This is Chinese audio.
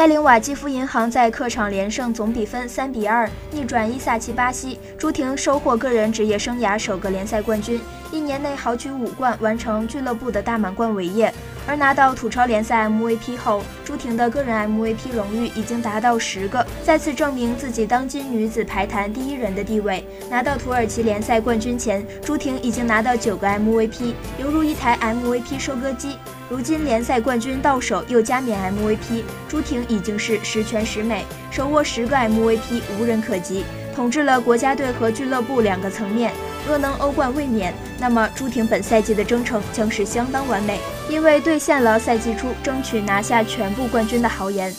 带领瓦基弗银行在客场连胜，总比分三比二逆转伊萨奇巴西。朱婷收获个人职业生涯首个联赛冠军，一年内豪取五冠，完成俱乐部的大满贯伟业。而拿到土超联赛 MVP 后，朱婷的个人 MVP 荣誉已经达到十个，再次证明自己当今女子排坛第一人的地位。拿到土耳其联赛冠军前，朱婷已经拿到九个 MVP，犹如一台 MVP 收割机。如今联赛冠军到手，又加冕 MVP，朱婷已经是十全十美，手握十个 MVP，无人可及，统治了国家队和俱乐部两个层面。若能欧冠卫冕，那么朱婷本赛季的征程将是相当完美，因为兑现了赛季初争取拿下全部冠军的豪言。